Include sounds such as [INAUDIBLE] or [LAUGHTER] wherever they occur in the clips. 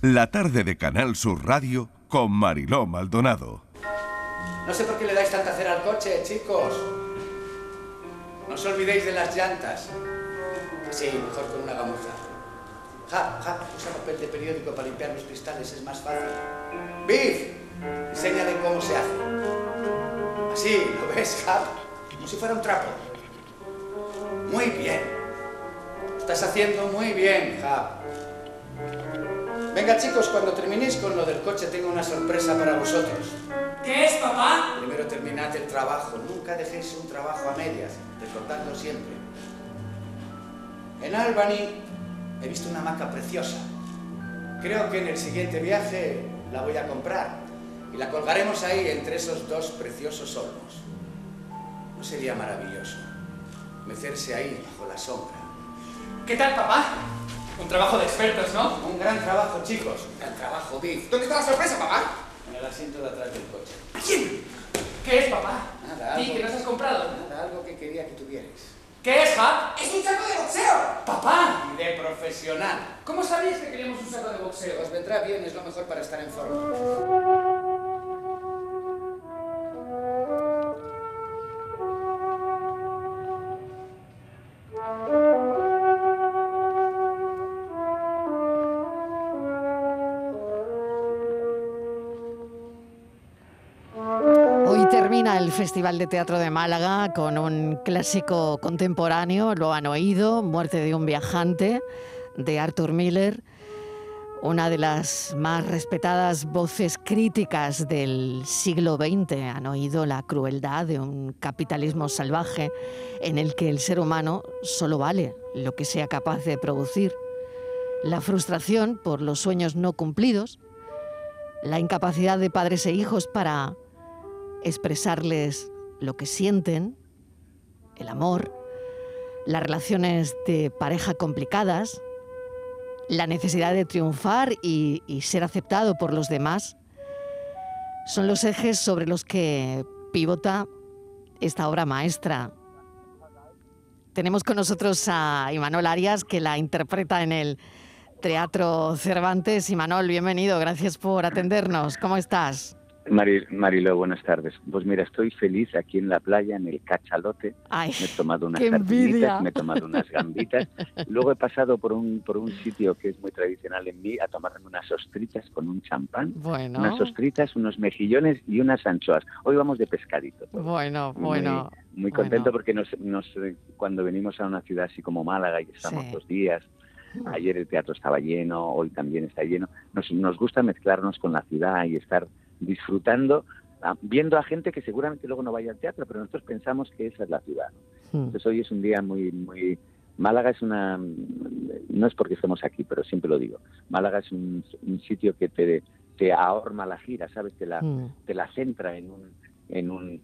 La tarde de Canal Sur Radio con Mariló Maldonado. No sé por qué le dais tanta cera al coche, chicos. No os olvidéis de las llantas. Sí, mejor con una gamuza. Ja, ja, usa papel de periódico para limpiar los cristales, es más fácil. ¡Biff! Enséñale cómo se hace. Así, ¿lo ves, Ja? Como si fuera un trapo. Muy bien. Estás haciendo muy bien, Ja. Venga, chicos, cuando terminéis con lo del coche, tengo una sorpresa para vosotros. ¿Qué es, papá? Primero terminad el trabajo. Nunca dejéis un trabajo a medias. Recordadlo siempre. En Albany he visto una hamaca preciosa. Creo que en el siguiente viaje la voy a comprar y la colgaremos ahí entre esos dos preciosos olmos. ¿No sería maravilloso mecerse ahí bajo la sombra? ¿Qué tal, papá? Un trabajo de expertos, ¿no? Un gran trabajo, chicos. Un gran trabajo, Biff. ¿Dónde está la sorpresa, papá? En el asiento de atrás del coche. ¿Quién? ¿Qué es, papá? Nada, ¿Y algo- que nos has comprado? Nada, algo que quería que tuvierais. ¿Qué es, Hap? ¡Es un saco de boxeo! ¡Papá! De profesional. ¿Cómo sabías que queríamos un saco de boxeo? Os vendrá bien, es lo mejor para estar en forma. Festival de Teatro de Málaga con un clásico contemporáneo, lo han oído, Muerte de un viajante, de Arthur Miller, una de las más respetadas voces críticas del siglo XX. Han oído la crueldad de un capitalismo salvaje en el que el ser humano solo vale lo que sea capaz de producir. La frustración por los sueños no cumplidos, la incapacidad de padres e hijos para expresarles lo que sienten, el amor, las relaciones de pareja complicadas, la necesidad de triunfar y, ser aceptado por los demás, son los ejes sobre los que pivota esta obra maestra. Tenemos con nosotros a Imanol Arias, que la interpreta en el Teatro Cervantes. Imanol, bienvenido, gracias por atendernos. ¿Cómo estás? Mari, Marilo, buenas tardes. Pues mira, estoy feliz aquí en la playa, en el cachalote. Ay, Me he tomado unas sardinitas, me he tomado unas gambitas. Luego he pasado por un, por un sitio que es muy tradicional en mí a tomarme unas ostritas con un champán. bueno, Unas ostritas, unos mejillones y unas anchoas. Hoy vamos de pescadito. bueno, Muy- bueno. Muy contento bueno. porque nos, nos, cuando venimos a una ciudad así como Málaga y estamos Sí. dos días, ayer el teatro estaba lleno, hoy también está lleno, nos, nos gusta mezclarnos con la ciudad y estar disfrutando, ah, viendo a gente que seguramente luego no vaya al teatro, pero nosotros pensamos que esa es la ciudad. ¿no? Mm, Entonces hoy es un día muy, muy... Málaga es una... No es porque estemos aquí, pero siempre lo digo. Málaga es un, un sitio que te, te ahorma la gira, ¿sabes? Te la, mm. te la centra en un, en un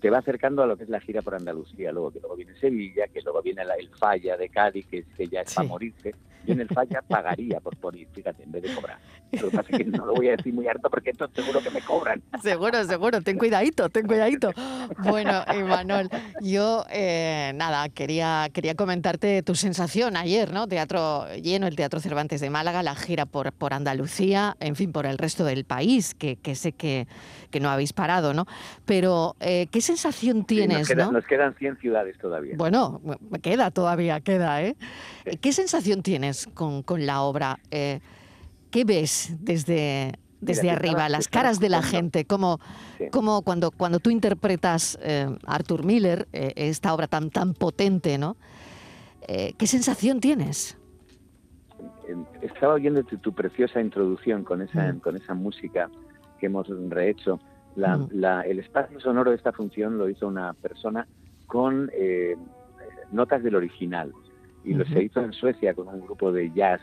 te va acercando a lo que es la gira por Andalucía, luego que luego viene Sevilla, que luego viene la- el Falla de Cádiz, que, que ya es Sí. para morirse. Yo en el Falla pagaría por, ir, fíjate, en vez de cobrar. Lo que pasa es que no lo voy a decir muy harto porque entonces seguro que me cobran. [LAUGHS] Seguro, seguro, ten cuidadito, ten cuidadito. Bueno, Imanol, yo eh, nada, quería, quería comentarte tu sensación ayer, ¿no? Teatro lleno, el Teatro Cervantes de Málaga, la gira por, por Andalucía, en fin, por el resto del país, que, que sé que, que no habéis parado, ¿no? Pero, eh, ¿qué sensación Sí, tienes, nos, queda- no? nos quedan 100 ciudades todavía. Bueno, me queda todavía, queda, ¿eh? ¿Qué sensación tienes con, con la obra? Eh, ¿Qué ves desde, desde arriba? estaba- Las caras de la gente, como, Sí. como cuando, cuando tú interpretas eh, a Arthur Miller, eh, esta obra tan, tan potente, ¿no? Eh, ¿Qué sensación tienes? Estaba oyendo tu, tu preciosa introducción con esa, Mm. con esa música que hemos rehecho. La- Mm. la- el espacio sonoro de esta función lo hizo una persona con notas del original. Y lo Ujú. se hizo en Suecia con un grupo de jazz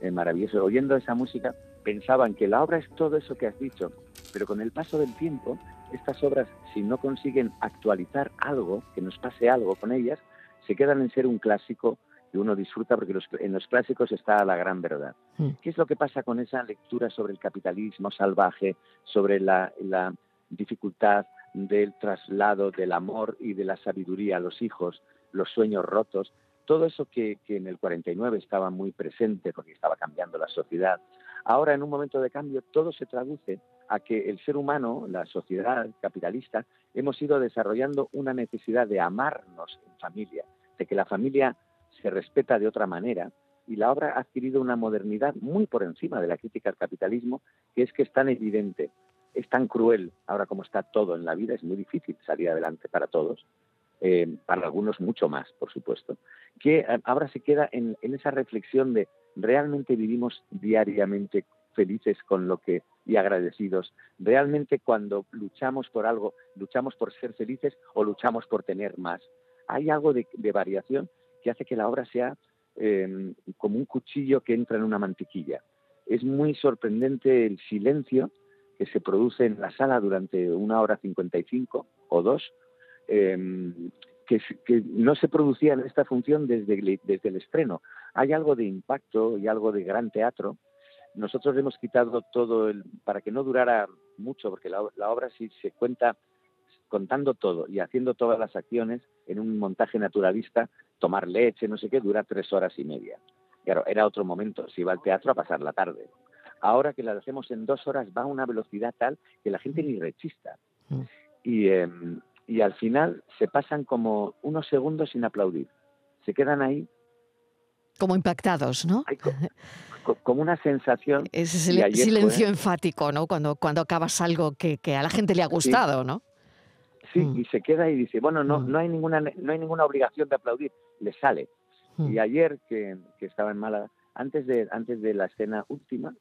eh, maravilloso. Oyendo esa música, pensaban que la obra es todo eso que has dicho, pero con el paso del tiempo, estas obras, si no consiguen actualizar algo, que nos pase algo con ellas, se quedan en ser un clásico que uno disfruta porque los- en los clásicos está la gran verdad. Mm. ¿Qué es lo que pasa con esa lectura sobre el capitalismo salvaje, sobre la, la dificultad del traslado del amor y de la sabiduría a los hijos, los sueños rotos? Todo eso que, en el 49 estaba muy presente porque estaba cambiando la sociedad, Ahora, en un momento de cambio, todo se traduce a que el ser humano, la sociedad capitalista, hemos ido desarrollando una necesidad de amarnos en familia, de que la familia se respeta de otra manera, y la obra ha adquirido una modernidad muy por encima de la crítica al capitalismo, que es que es tan evidente, es tan cruel, ahora como está todo en la vida, es muy difícil salir adelante para todos, eh, para algunos mucho más, por supuesto, que eh, ahora se queda en, esa reflexión de realmente vivimos diariamente felices con lo que y agradecidos. Realmente cuando luchamos por algo, luchamos por ser felices o luchamos por tener más. Hay algo de, variación que hace que la obra sea em, como un cuchillo que entra en una mantequilla. Es muy sorprendente el silencio que se produce en la sala durante una hora cincuenta y cinco o dos, em, que, no se producía en esta función desde, desde el estreno. Hay algo de impacto y algo de gran teatro nosotros le hemos quitado todo el, para que no durara mucho, porque la, obra si se cuenta contando todo y haciendo todas las acciones en un montaje naturalista, tomar leche, no sé qué, dura tres horas y media. Claro, era otro momento, se iba al teatro a pasar la tarde. Ahora que la hacemos en dos horas va a una velocidad tal que la gente ni rechista. Mm. Y, em, y al final se pasan como unos segundos sin aplaudir. Se quedan ahí. Como impactados, ¿no? como una sensación. [LAUGHS] Ese el silencio enfático, ¿no? Cuando, cuando acabas algo que, a la gente le ha gustado, ¿no? Sí, mm. y se queda y dice, bueno, no, mm. no, hay ninguna, no hay ninguna obligación de aplaudir, le sale. Mm. Y ayer que, estaba en Málaga, antes de, antes de la escena última,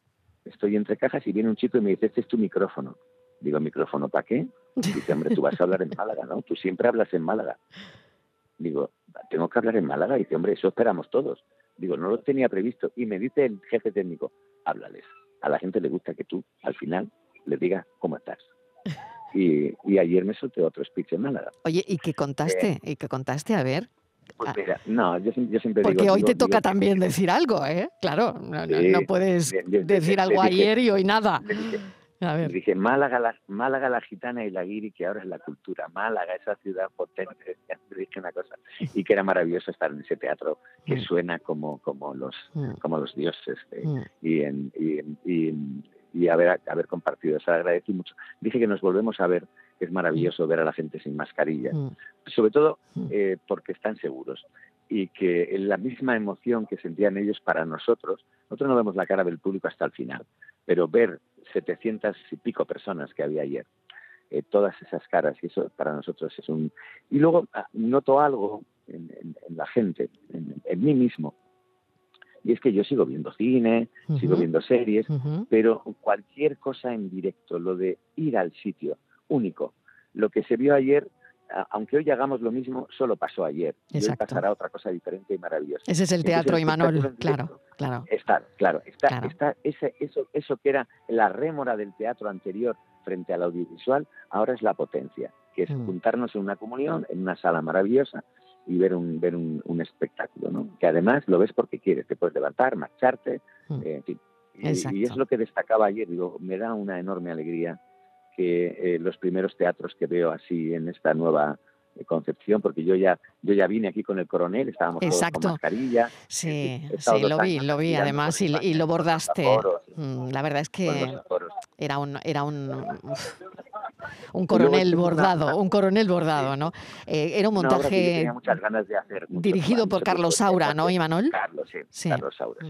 estoy entre cajas y viene un chico y me dice, este es tu micrófono. Digo, ¿micrófono para qué? Dice, hombre, tú vas a hablar en Málaga, ¿no? Tú siempre hablas en Málaga. Digo, tengo que hablar en Málaga. Dice, hombre, eso esperamos todos. Digo, no lo tenía previsto. Y me dice el jefe técnico, háblales. A la gente le gusta que tú, al final, le digas cómo estás. Y, ayer me solté otro speech en Málaga. Oye, ¿y qué contaste? Eh, ¿Y qué contaste? A ver. Pues mira, no, yo, siempre Porque digo... hoy te toca también decir algo, ¿eh? Claro, no, puedes decir algo ayer y hoy nada. Dije, Málaga la, Málaga la gitana y la guiri, que ahora es la cultura. Málaga, esa ciudad potente. [LAUGHS] Dije una cosa. Y que era maravilloso estar en ese teatro que mm. suena como, como, los, mm. como los dioses. Eh, mm. y, en, y, y, haber, haber compartido. Se agradecí mucho. Dije que nos volvemos a ver, es maravilloso ver a la gente sin mascarilla. Sobre todo eh, porque están seguros y que la misma emoción que sentían ellos para nosotros, nosotros no vemos la cara del público hasta el final, pero ver 700 y pico personas que había ayer, eh, todas esas caras, y eso para nosotros es un... Y luego ah, noto algo en, la gente, en, mí mismo, y es que yo sigo viendo cine, sigo viendo series, pero cualquier cosa en directo, lo de ir al sitio único, lo que se vio ayer aunque hoy hagamos lo mismo, solo pasó ayer. Y hoy pasará otra cosa diferente y maravillosa. Ese es el teatro, Imanol, claro, claro. Está, claro, está, está ese, eso, eso que era la rémora del teatro anterior frente al audiovisual, ahora es la potencia, que es mm. juntarnos en una comunión, en una sala maravillosa y ver un, ver un, espectáculo, ¿no? Que además lo ves porque quieres, te puedes levantar, marcharte, mm. eh, en fin. Y, y, es lo que destacaba ayer, digo, me da una enorme alegría que eh, los primeros teatros que veo así en esta nueva eh, concepción, porque yo ya yo ya vine aquí con el coronel, estábamos todos con mascarilla. Sí, sí, lo vi, lo vi además y, lo bordaste. Mm, la verdad es que era un era un un coronel bordado, un coronel bordado, ¿no? Eh, era un montaje dirigido por Carlos Saura, ¿no, Imanol? Carlos, sí, Carlos Saura,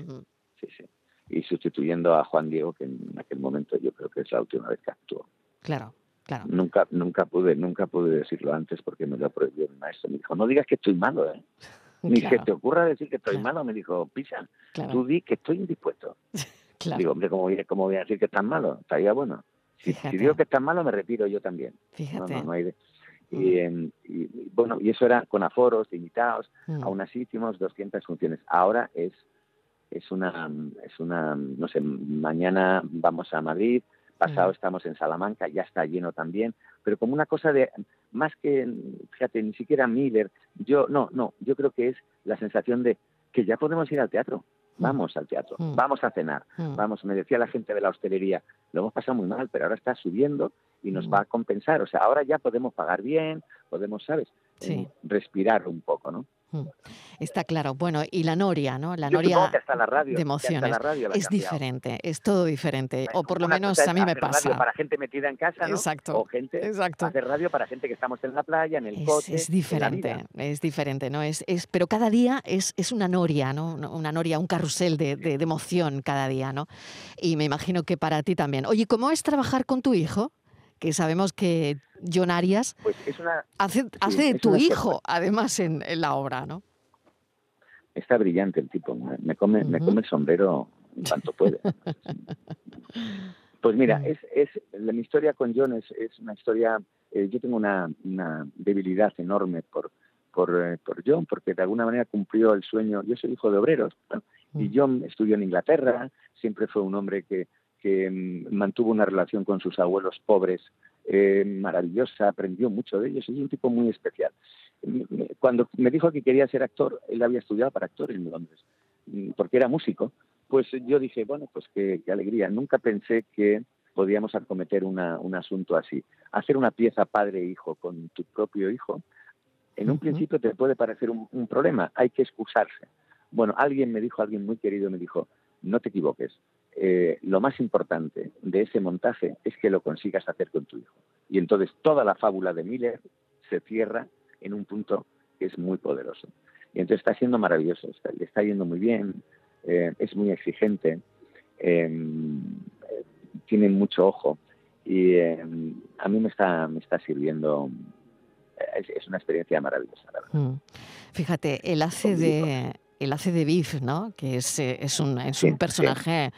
sí, sí. Y sustituyendo a Juan Diego, que en aquel momento yo creo que es la última vez que actuó. Claro, claro. Nunca, nunca pude, nunca pude decirlo antes porque me lo prohibió el maestro. Me dijo, no digas que estoy malo, ¿eh? [LAUGHS] Ni que te ocurra decir que estoy malo, me dijo, Pisa, tú di que estoy indispuesto. [LAUGHS] Digo, hombre, ¿cómo voy, ¿cómo voy, a decir que estás malo? Estaría bueno. Si, digo que estás malo, me retiro yo también. Fíjate. No, no, hay mm. y, bueno, y eso era con aforos, limitados. Mm. Aún así hicimos 200 funciones. Ahora es, es una, es una, no sé, mañana vamos a Madrid, pasado estamos en Salamanca, ya está lleno también, pero como una cosa de, más que, fíjate, ni siquiera Miller, yo, no, no, yo creo que es la sensación de que ya podemos ir al teatro, vamos al teatro, vamos a cenar, vamos, me decía la gente de la hostelería, lo hemos pasado muy mal, pero ahora está subiendo y nos va a compensar, o sea, ahora ya podemos pagar bien, podemos, ¿sabes? Respirar un poco, ¿no? Mm. Está claro. Bueno, y la noria, ¿no? La Yo noria que hasta la radio, de hasta emociones. la radio la Es cambiado. diferente, es todo diferente. Bueno, O por lo menos a mí me hacer radio pasa. para gente metida en casa, ¿no? Exacto, O gente exacto. hacer radio para gente que estamos en la playa, en el Es, coche, es en la diferente, vida. es diferente, ¿no? Es, es, pero cada día es, es una noria, ¿no? Una- Una noria, un carrusel de, de- de emoción cada día, ¿no? Y me imagino que para ti también. Oye, ¿cómo es trabajar con tu hijo? Que sabemos que John Arias Pues es una hace, hace de tu hijo, además, en, en la obra, ¿no? está brillante el tipo, me, me come, me Ujú. come el sombrero en cuanto puede. Pues mira, es, es la, mi historia con John es, es una historia. eh, yo tengo una, una debilidad enorme por, por, eh, por John, porque de alguna manera cumplió el sueño. Yo soy hijo de obreros, ¿no? y. John estudió en Inglaterra, siempre fue un hombre que, que mm, mantuvo una relación con sus abuelos pobres eh, maravillosa, aprendió mucho de ellos, es un tipo muy especial. Cuando me dijo que quería ser actor, él había estudiado para actor en Londres, mm, porque era músico, pues yo dije, bueno, pues qué, qué alegría. Nunca pensé que podíamos acometer una, un asunto así. Hacer una pieza padre e hijo con tu propio hijo, en un Ujú. principio te puede parecer un, un problema, hay que excusarse. Bueno, alguien me dijo, alguien muy querido me dijo, no te equivoques, eh, lo más importante de ese montaje es que lo consigas hacer con tu hijo. Y entonces toda la fábula de Miller se cierra en un punto que es muy poderoso. Y entonces está siendo maravilloso, está- le está yendo muy bien, eh, es muy exigente, eh, tiene mucho ojo y eh, a mí me está, me está sirviendo, es, una experiencia maravillosa, la verdad. Mm. Fíjate, él hace de, él hace de Biff, ¿no? Que es, eh, es, un, es Sí, un sí. personaje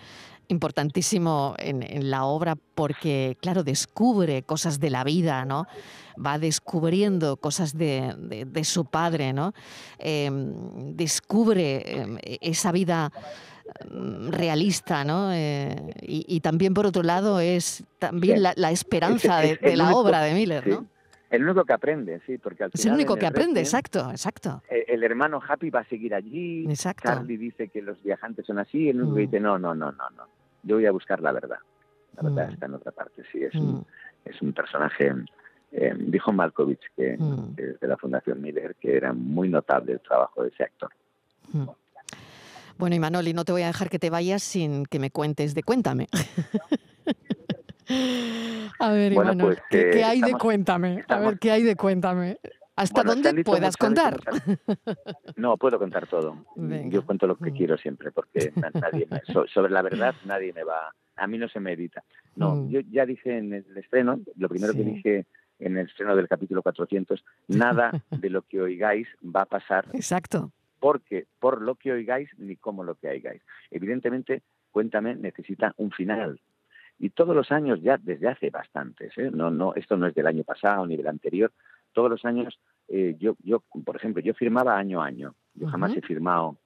importantísimo en, en la obra porque, claro, descubre cosas de la vida, ¿no? Va descubriendo cosas de, de- de su padre, ¿no? Em, descubre em, esa vida mm, realista, ¿no? Eh, y, y también, por otro lado, es también la, la esperanza Es- es de, de la obra de Miller. ¿no? El único que aprende, sí, porque al Es el final único en que el aprende, exacto, exacto. eh, El hermano Happy va a seguir allí. Exacto. Charlie dice que los viajantes son así. El único que Mm. dice, no, no, no, no, no. Yo voy a buscar la verdad. La verdad Mm. está en otra parte. Sí, es, Mm. un, es un personaje. eh, dijo Malkovich, que, Mm. que de la Fundación Miller, que era muy notable el trabajo de ese actor. Mm. Bueno, y Manoli, no te voy a dejar que te vayas sin que me cuentes de Cuéntame. [LAUGHS] a ver, Bueno, pues, ¿qué, qué hay de estamos- Cuéntame? A ver, ¿qué hay de Cuéntame? Hasta Bueno, dónde puedas contar. No, puedo contar todo. Venga. Yo cuento lo que quiero siempre, porque na- nadie me- so- sobre la verdad [LAUGHS] nadie me va, a mí no se me edita. No, Mm. yo ya dije en el estreno, lo primero que dije en el estreno del capítulo 400, nada de lo que oigáis va a pasar Exacto. porque por lo que oigáis ni como lo que oigáis. Evidentemente, Cuéntame necesita un final. Y todos los años, ya desde hace bastantes, ¿eh? no, no, esto no es del año pasado ni del anterior, todos los años, eh, yo, yo, por ejemplo, yo firmaba año a año, yo jamás Ujú. he firmado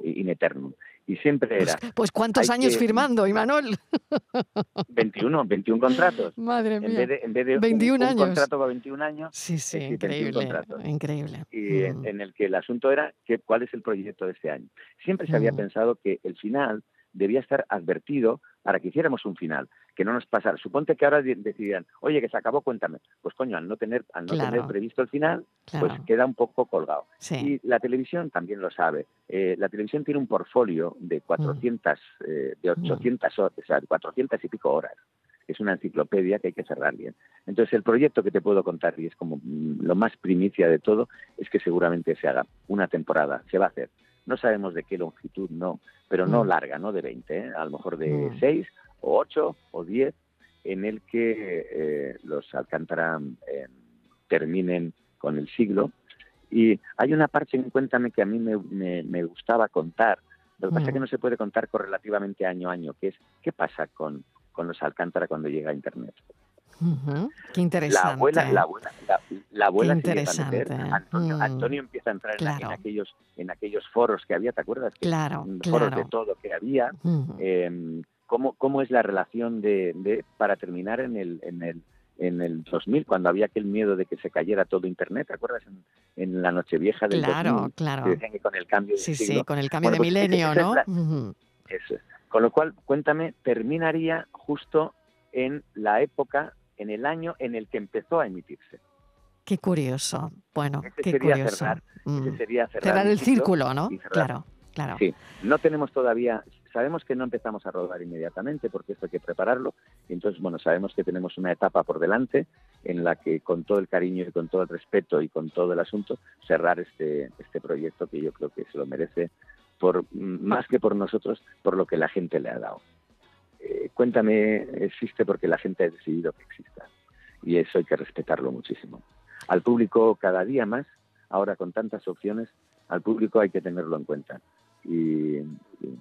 in eternum. Y siempre Pues, era pues ¿cuántos hay años que- firmando, Imanol? [LAUGHS] 21, 21 contratos. Madre En mía. vez de, en vez de un- 21 un, años. contrato para 21 años, Sí, sí, sí, 21 increíble, increíble. y en, Mm. en el que el asunto era que, cuál es el proyecto de este año. Siempre se había Mm. pensado que el final debía estar advertido para que hiciéramos un final, que no nos pasara. Suponte que ahora de- decidieran, oye, que se acabó, cuéntame. Pues coño, al no tener, al no Claro. tener previsto el final, Claro, pues queda un poco colgado. sí. Y la televisión también lo sabe. Eh, la televisión tiene un portfolio de 400, eh, de 800 horas, o sea, 400 y pico horas. Es una enciclopedia que hay que cerrar bien. Entonces, el proyecto que te puedo contar, y es como mm, lo más primicia de todo, es que seguramente se haga una temporada, se va a hacer. No sabemos de qué longitud, no, pero no Mm. larga, no de 20, ¿eh? a lo mejor de Mm. 6 o 8 o 10, en el que eh, los Alcántara eh, terminen con el siglo. Y hay una parte en Cuéntame que a mí me, me- me gustaba contar, lo que pasa es que Mm. no se puede contar correlativamente año a año, que es qué pasa con, con los Alcántara cuando llega a Internet. Qué interesante. La abuela, la abuela, la, la abuela a meter, interesante. Antonio, Mm. Antonio empieza a entrar en, aquellos, en aquellos foros que había, ¿te acuerdas? Claro, foros claro. de todo que había. Eh, ¿cómo, ¿Cómo es la relación de, de- para terminar en el, en el en el 2000, cuando había aquel miedo de que se cayera todo Internet, ¿te acuerdas? En, en la Nochevieja del Claro, 2000, claro. que decían que con el cambio de Sí, siglo, sí, con el cambio Bueno, de pues milenio, es ¿no? la-. Eso es. Con lo cual, cuéntame, terminaría justo en la época, en el año en el que empezó a emitirse. Qué curioso. Bueno, Ese qué sería curioso. cerrar, ese Mm. sería cerrar, Cerrar un el círculo, ¿no? Claro, claro. Sí, no tenemos todavía, sabemos que no empezamos a rodar inmediatamente porque esto hay que prepararlo. Y entonces, bueno, sabemos que tenemos una etapa por delante en la que con todo el cariño y con todo el respeto y con todo el asunto, cerrar este, este proyecto que yo creo que se lo merece por más que por nosotros, por lo que la gente le ha dado. Eh, cuéntame, existe porque la gente ha decidido que exista. Y eso hay que respetarlo muchísimo. Al público cada día más, ahora con tantas opciones, al público hay que tenerlo en cuenta. Y, y-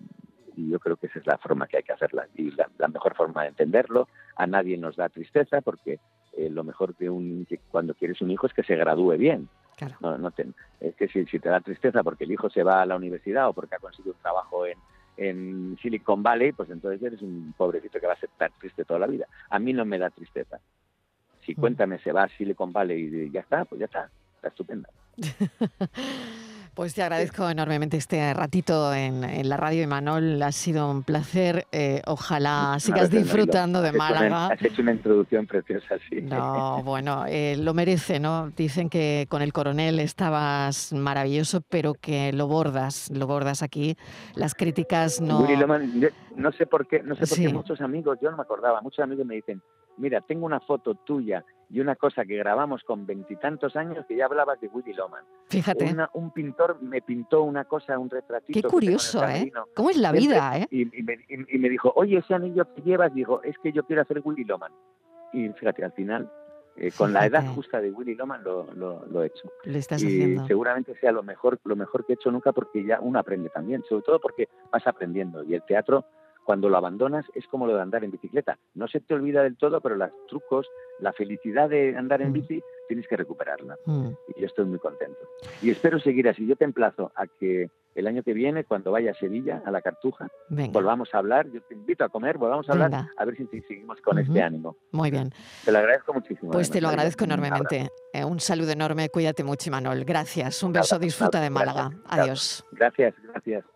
y yo creo que esa es la forma que hay que hacerla. Y la, la mejor forma de entenderlo, a nadie nos da tristeza porque eh, lo mejor que, un, que cuando quieres un hijo es que se gradúe bien. Claro. No, no te- es que si, si te da tristeza porque el hijo se va a la universidad o porque ha conseguido un trabajo en, en Silicon Valley, pues entonces eres un pobrecito que va a estar triste toda la vida. A mí no me da tristeza. Si Mm. Cuéntame se va a Silicon Valley y ya está, pues ya está, está estupenda. [LAUGHS] Pues te agradezco enormemente este ratito en, en la radio, Imanol. Ha sido un placer. Eh, ojalá [LAUGHS] sigas disfrutando de Málaga. has hecho una introducción preciosa, sí. No, bueno, eh, lo merece, ¿no? Dicen que con el coronel estabas maravilloso, pero que lo bordas, lo bordas aquí. Las críticas no. Willy Loman, yo no sé por qué, no sé por qué Sí. muchos amigos, yo no me acordaba, muchos amigos me dicen, mira, tengo una foto tuya y una cosa que grabamos con veintitantos años que ya hablabas de Willy Loman. Fíjate, Una- un pintor me pintó una cosa, un retratito. qué curioso, ¿eh? ¿Cómo es la Siempre- vida, eh? Y, y me, y- y me dijo, oye, ese anillo que llevas, digo, es que yo quiero hacer Willy Loman. Y fíjate, al final, eh, con la edad justa de Willy Loman lo, lo, lo he hecho. Lo estás y haciendo. seguramente sea lo mejor, lo mejor que he hecho nunca porque ya uno aprende también, sobre todo porque vas aprendiendo. Y el teatro, cuando lo abandonas, es como lo de andar en bicicleta. No se te olvida del todo, pero los trucos, la felicidad de andar en Mm. bici, tienes que recuperarla Mm. y yo estoy muy contento. Y espero seguir así. Yo te emplazo a que el año que viene, cuando vaya a Sevilla, a la Cartuja, Venga, volvamos a hablar. Yo te invito a comer, volvamos a hablar, Venga. a ver si, seguimos con este ánimo. muy bien. Te lo agradezco muchísimo. Pues además, te lo agradezco enormemente. Eh, un saludo enorme, cuídate mucho, Imanol. Gracias, un beso, disfruta de. Málaga. Gracias. Adiós. Gracias, gracias.